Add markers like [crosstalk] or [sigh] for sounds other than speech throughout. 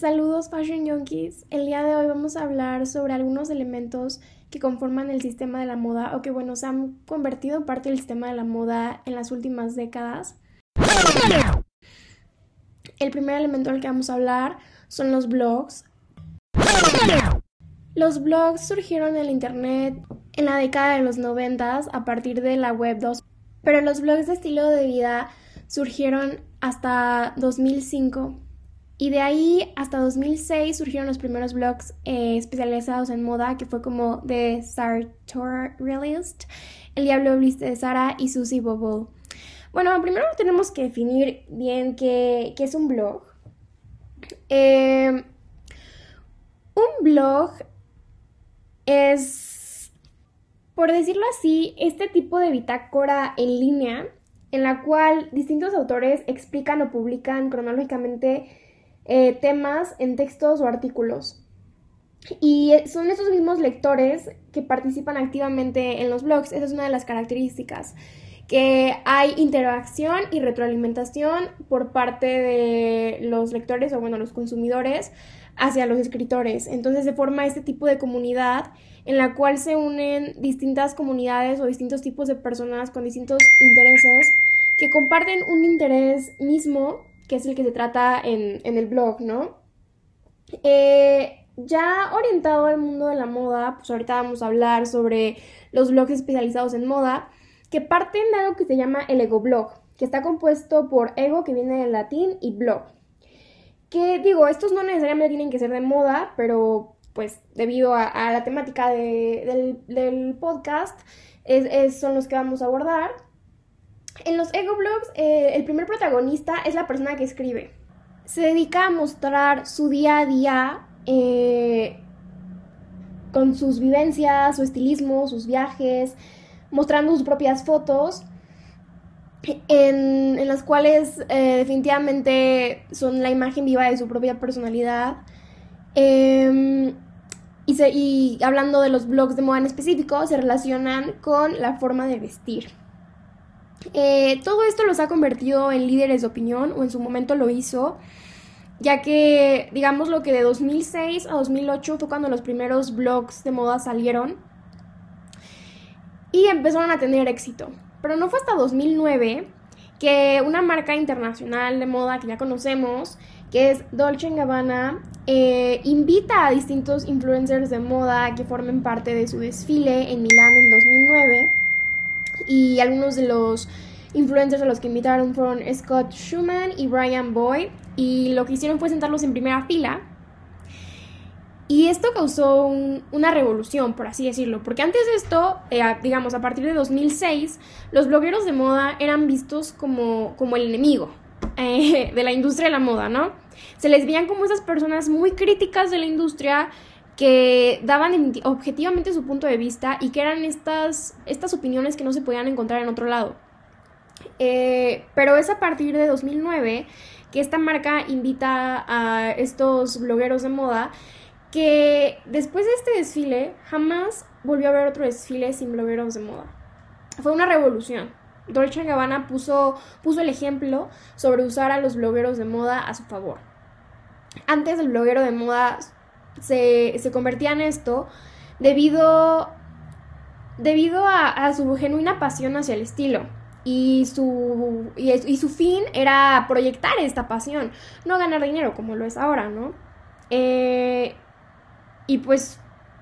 Saludos Fashion Junkies. El día de hoy vamos a hablar sobre algunos elementos que conforman el sistema de la moda o que bueno, se han convertido parte del sistema de la moda en las últimas décadas. El primer elemento del que vamos a hablar son los blogs. Los blogs surgieron en el internet en la década de los 90 a partir de la web 2, pero los blogs de estilo de vida surgieron hasta 2005 y de ahí hasta 2006 surgieron los primeros blogs eh, especializados en moda, que fue como The Sartorialist, El Diablo Viste de Sara y Susie Bubble. Bueno, primero tenemos que definir bien qué, es un blog. Eh, un blog es, por decirlo así, este tipo de bitácora en línea en la cual distintos autores explican o publican cronológicamente eh, temas en textos o artículos. Y son esos mismos lectores que participan activamente en los blogs. Esa es una de las características. Que hay interacción y retroalimentación por parte de los lectores o bueno, los consumidores hacia los escritores. Entonces se forma este tipo de comunidad en la cual se unen distintas comunidades o distintos tipos de personas con distintos intereses que comparten un interés mismo que es el que se trata en, el blog, ¿no? Eh, ya orientado al mundo de la moda, pues ahorita vamos a hablar sobre los blogs especializados en moda, que parten de algo que se llama el ego blog, que está compuesto por ego, que viene del latín, y blog. Que digo, estos no necesariamente tienen que ser de moda, pero pues debido a, la temática del, podcast, son los que vamos a abordar. En los ego blogs, eh, el primer protagonista es la persona que escribe. Se dedica a mostrar su día a día eh, con sus vivencias, su estilismo, sus viajes, mostrando sus propias fotos, en, las cuales eh, definitivamente son la imagen viva de su propia personalidad. Em, y, y hablando de los blogs de moda en específico, se relacionan con la forma de vestir. Eh, todo esto los ha convertido en líderes de opinión, o en su momento lo hizo, ya que, digamos, lo que de 2006 a 2008 fue cuando los primeros blogs de moda salieron y empezaron a tener éxito. Pero no fue hasta 2009 que una marca internacional de moda que ya conocemos, que es Dolce Gabbana, eh, invita a distintos influencers de moda que formen parte de su desfile en Milán en 2009 y algunos de los influencers a los que invitaron fueron Scott Schumann y Brian Boyd y lo que hicieron fue sentarlos en primera fila y esto causó una revolución, por así decirlo, porque antes de esto, eh, digamos, a partir de 2006, los blogueros de moda eran vistos como, como el enemigo eh, [laughs] de la industria de la moda, ¿no? Se les veían como esas personas muy críticas de la industria que daban objetivamente su punto de vista y que eran estas, estas opiniones que no se podían encontrar en otro lado. Eh, pero es a partir de 2009 que esta marca invita a estos blogueros de moda que después de este desfile jamás volvió a haber otro desfile sin blogueros de moda. Fue una revolución. Dolce Gabbana puso, puso el ejemplo sobre usar a los blogueros de moda a su favor. Antes el bloguero de moda se, convertía en esto debido, debido a, su genuina pasión hacia el estilo. Y su, y, su fin era proyectar esta pasión, no ganar dinero como lo es ahora, ¿no? Eh, y pues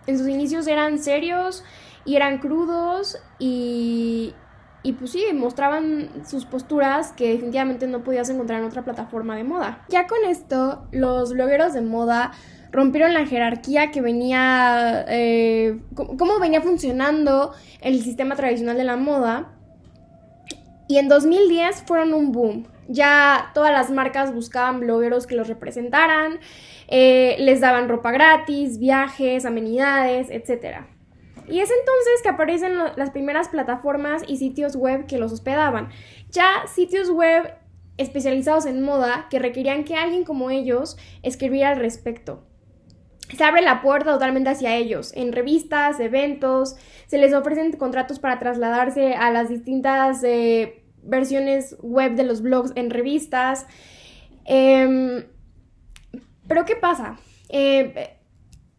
en sus inicios eran serios y eran crudos y, y pues sí, mostraban sus posturas que definitivamente no podías encontrar en otra plataforma de moda. Ya con esto, los blogueros de moda rompieron la jerarquía que venía, eh, cómo venía funcionando el sistema tradicional de la moda. Y en 2010 fueron un boom. Ya todas las marcas buscaban blogueros que los representaran, eh, les daban ropa gratis, viajes, amenidades, etc. Y es entonces que aparecen las primeras plataformas y sitios web que los hospedaban. Ya sitios web especializados en moda que requerían que alguien como ellos escribiera al respecto se abre la puerta totalmente hacia ellos. En revistas, eventos, se les ofrecen contratos para trasladarse a las distintas eh, versiones web de los blogs en revistas. Em, Pero ¿qué pasa? Eh,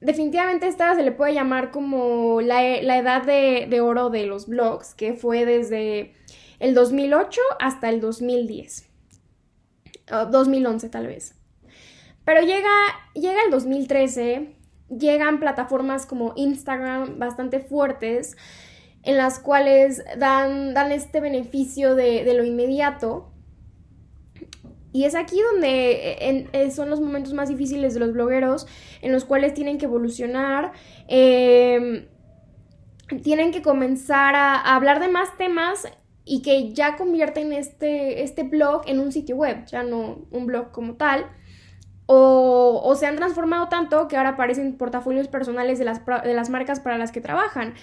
definitivamente esta se le puede llamar como la, edad de, de, oro de los blogs, que fue desde el 2008 hasta el 2010. 2011 tal vez. Pero llega, llega el 2013, llegan plataformas como Instagram bastante fuertes, en las cuales dan, dan este beneficio de, lo inmediato. Y es aquí donde eh, son los momentos más difíciles de los blogueros, en los cuales tienen que evolucionar, em, tienen que comenzar a, hablar de más temas y que ya convierten este, este blog en un sitio web, ya no un blog como tal. O, se han transformado tanto que ahora aparecen portafolios personales de las, de las marcas para las que trabajan.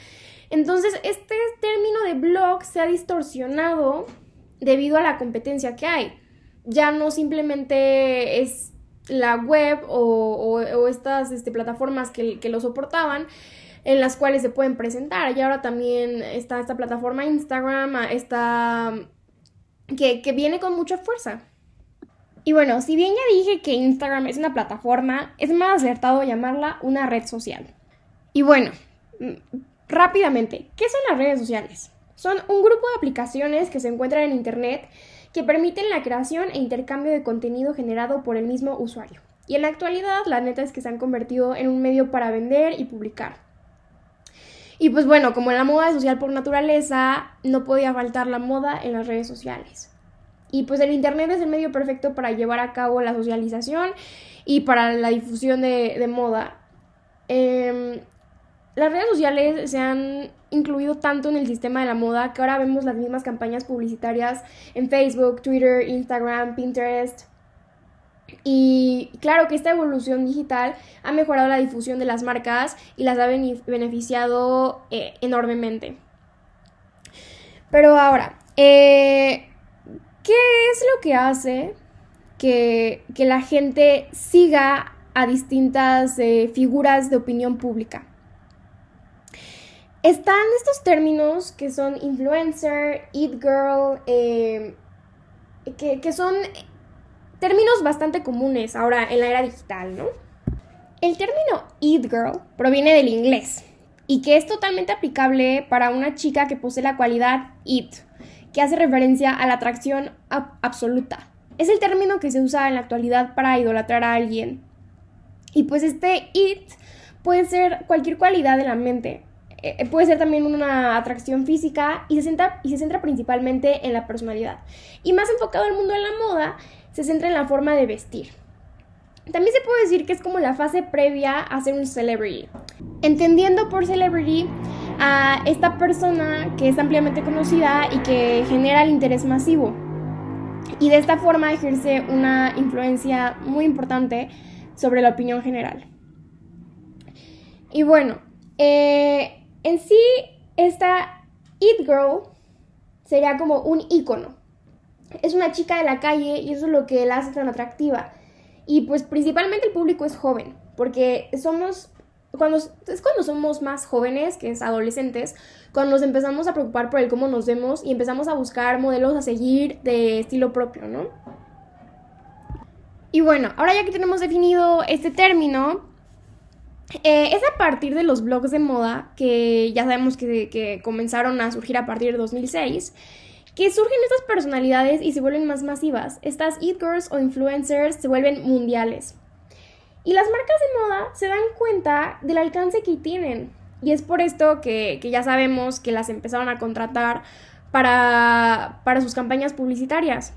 Entonces, este término de blog se ha distorsionado debido a la competencia que hay. Ya no simplemente es la web o, estas este, plataformas que, lo soportaban en las cuales se pueden presentar. Y ahora también está esta plataforma Instagram, está que, que viene con mucha fuerza. Y bueno, si bien ya dije que Instagram es una plataforma, es más acertado llamarla una red social. Y bueno, Rápidamente, ¿qué son las redes sociales? Son un grupo de aplicaciones que se encuentran en Internet que permiten la creación e intercambio de contenido generado por el mismo usuario. Y en la actualidad, la neta es que se han convertido en un medio para vender y publicar. Y pues bueno, como la moda social por naturaleza, no podía faltar la moda en las redes sociales. Y pues el Internet es el medio perfecto para llevar a cabo la socialización y para la difusión de, moda. Em, las redes sociales se han incluido tanto en el sistema de la moda que ahora vemos las mismas campañas publicitarias en Facebook, Twitter, Instagram, Pinterest. Y claro que esta evolución digital ha mejorado la difusión de las marcas y las ha beneficiado eh, enormemente. Pero ahora, eh, ¿qué es lo que hace que, la gente siga a distintas eh, figuras de opinión pública? Están estos términos que son influencer, it girl, eh, que, son términos bastante comunes ahora en la era digital, ¿no? El término it girl proviene del inglés y que es totalmente aplicable para una chica que posee la cualidad it, que hace referencia a la atracción absoluta. Es el término que se usa en la actualidad para idolatrar a alguien. Y pues este it puede ser cualquier cualidad de la mente, eh, puede ser también una atracción física y se, centra, y se centra principalmente en la personalidad. Y más enfocado al mundo de la moda, se centra en la forma de vestir. También se puede decir que es como la fase previa a ser un celebrity. Entendiendo por celebrity a esta persona que es ampliamente conocida y que genera el interés masivo. Y de esta forma ejerce una influencia muy importante sobre la opinión general. Y bueno, eh, en sí, esta It Girl sería como un icono. Es una chica de la calle y eso es lo que la hace tan atractiva. Y pues principalmente el público es joven, porque somos cuando, es cuando somos más jóvenes, que es adolescentes, cuando nos empezamos a preocupar por el cómo nos vemos y empezamos a buscar modelos a seguir de estilo propio, ¿no? Y bueno, ahora ya que tenemos definido este término, eh, es a partir de los blogs de moda, que ya sabemos que, comenzaron a surgir a partir de 2006, que surgen estas personalidades y se vuelven más masivas. Estas it girls o influencers se vuelven mundiales. Y las marcas de moda se dan cuenta del alcance que tienen. Y es por esto que, ya sabemos que las empezaron a contratar para, para sus campañas publicitarias.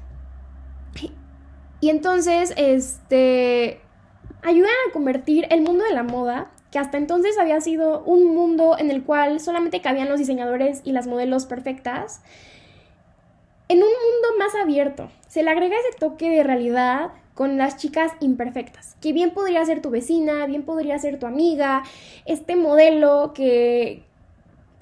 Y entonces, este, ayudan a convertir el mundo de la moda, que hasta entonces había sido un mundo en el cual solamente cabían los diseñadores y las modelos perfectas, en un mundo más abierto. Se le agrega ese toque de realidad con las chicas imperfectas, que bien podría ser tu vecina, bien podría ser tu amiga, este modelo que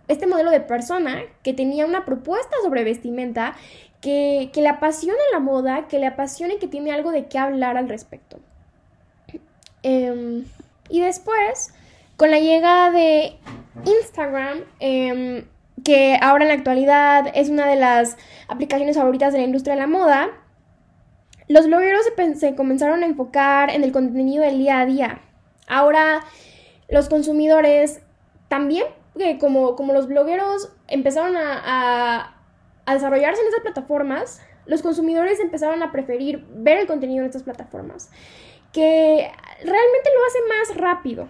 este modelo de persona que tenía una propuesta sobre vestimenta que, que le apasiona la moda, que le apasiona y que tiene algo de qué hablar al respecto. Em, y después, con la llegada de Instagram, em, que ahora en la actualidad es una de las aplicaciones favoritas de la industria de la moda, los blogueros se, comenzaron a enfocar en el contenido del día a día. Ahora los consumidores también, como, como los blogueros empezaron a, a desarrollarse en estas plataformas, los consumidores empezaron a preferir ver el contenido en estas plataformas, que realmente lo hace más rápido.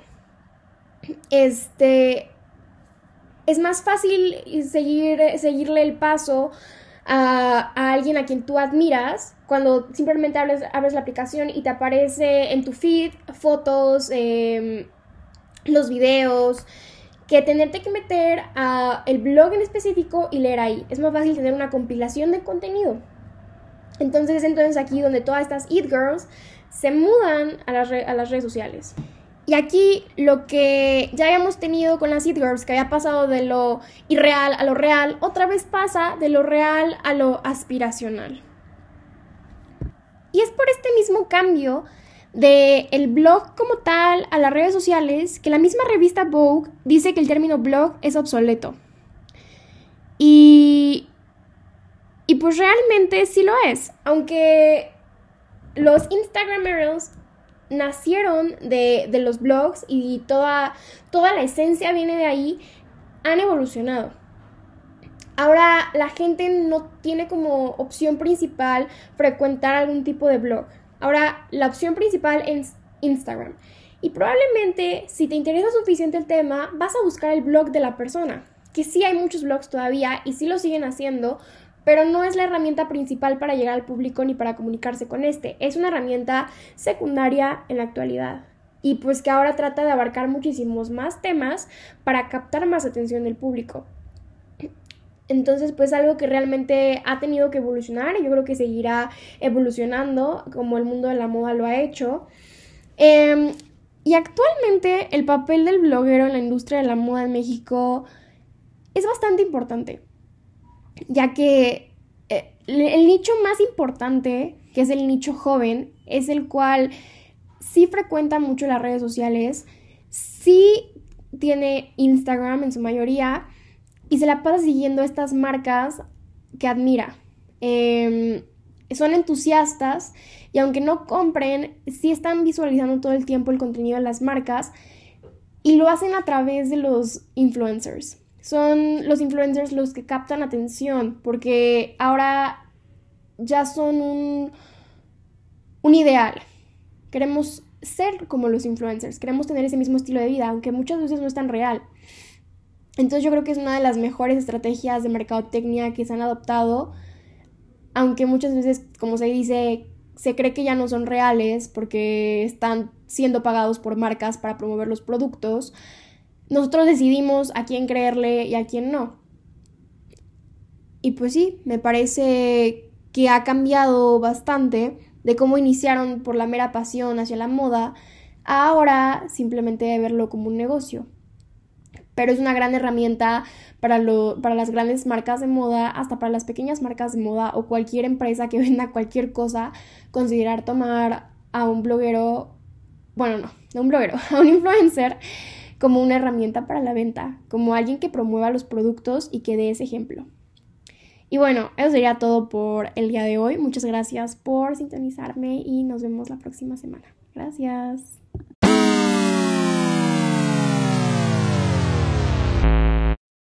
Este, es más fácil seguir, seguirle el paso a, alguien a quien tú admiras cuando simplemente abres, la aplicación y te aparece en tu feed fotos, em, los videos, que tenerte que meter a el blog en específico y leer ahí. Es más fácil tener una compilación de contenido. Entonces, entonces aquí donde todas estas Eat Girls se mudan a las, a las redes sociales. Y aquí lo que ya habíamos tenido con las Eat Girls, que había pasado de lo irreal a lo real, otra vez pasa de lo real a lo aspiracional. Y es por este mismo cambio de el blog como tal a las redes sociales que la misma revista Vogue dice que el término blog es obsoleto. Y, y pues realmente sí lo es, aunque los Instagramers nacieron de, de, los blogs y toda, toda la esencia viene de ahí, han evolucionado. Ahora la gente no tiene como opción principal frecuentar algún tipo de blog. Ahora, la opción principal es Instagram. Y probablemente, si te interesa suficiente el tema, vas a buscar el blog de la persona. Que sí hay muchos blogs todavía y sí lo siguen haciendo, pero no es la herramienta principal para llegar al público ni para comunicarse con este. Es una herramienta secundaria en la actualidad. Y pues que ahora trata de abarcar muchísimos más temas para captar más atención del público. Entonces, pues algo que realmente ha tenido que evolucionar y yo creo que seguirá evolucionando como el mundo de la moda lo ha hecho. Em, y actualmente el papel del bloguero en la industria de la moda en México es bastante importante, ya que eh, el nicho más importante, que es el nicho joven, es el cual sí frecuenta mucho las redes sociales, sí tiene Instagram en su mayoría, y se la pasa siguiendo estas marcas que admira. Em, son entusiastas y aunque no compren, sí están visualizando todo el tiempo el contenido de las marcas y lo hacen a través de los influencers. Son los influencers los que captan atención porque ahora ya son un, un ideal. Queremos ser como los influencers, queremos tener ese mismo estilo de vida, aunque muchas veces no es tan real. Entonces yo creo que es una de las mejores estrategias de mercadotecnia que se han adoptado, aunque muchas veces, como se dice, se cree que ya no son reales porque están siendo pagados por marcas para promover los productos. Nosotros decidimos a quién creerle y a quién no. Y pues sí, me parece que ha cambiado bastante de cómo iniciaron por la mera pasión hacia la moda ahora simplemente verlo como un negocio pero es una gran herramienta para, para las grandes marcas de moda, hasta para las pequeñas marcas de moda o cualquier empresa que [laughs] venda cualquier cosa, considerar tomar a un bloguero, bueno, no, no un bloguero, [laughs] a un influencer como una herramienta para la venta, como alguien que promueva los productos y que dé ese ejemplo. Y bueno, eso sería todo por el día de hoy. Muchas gracias por sintonizarme y nos vemos la próxima semana. Gracias.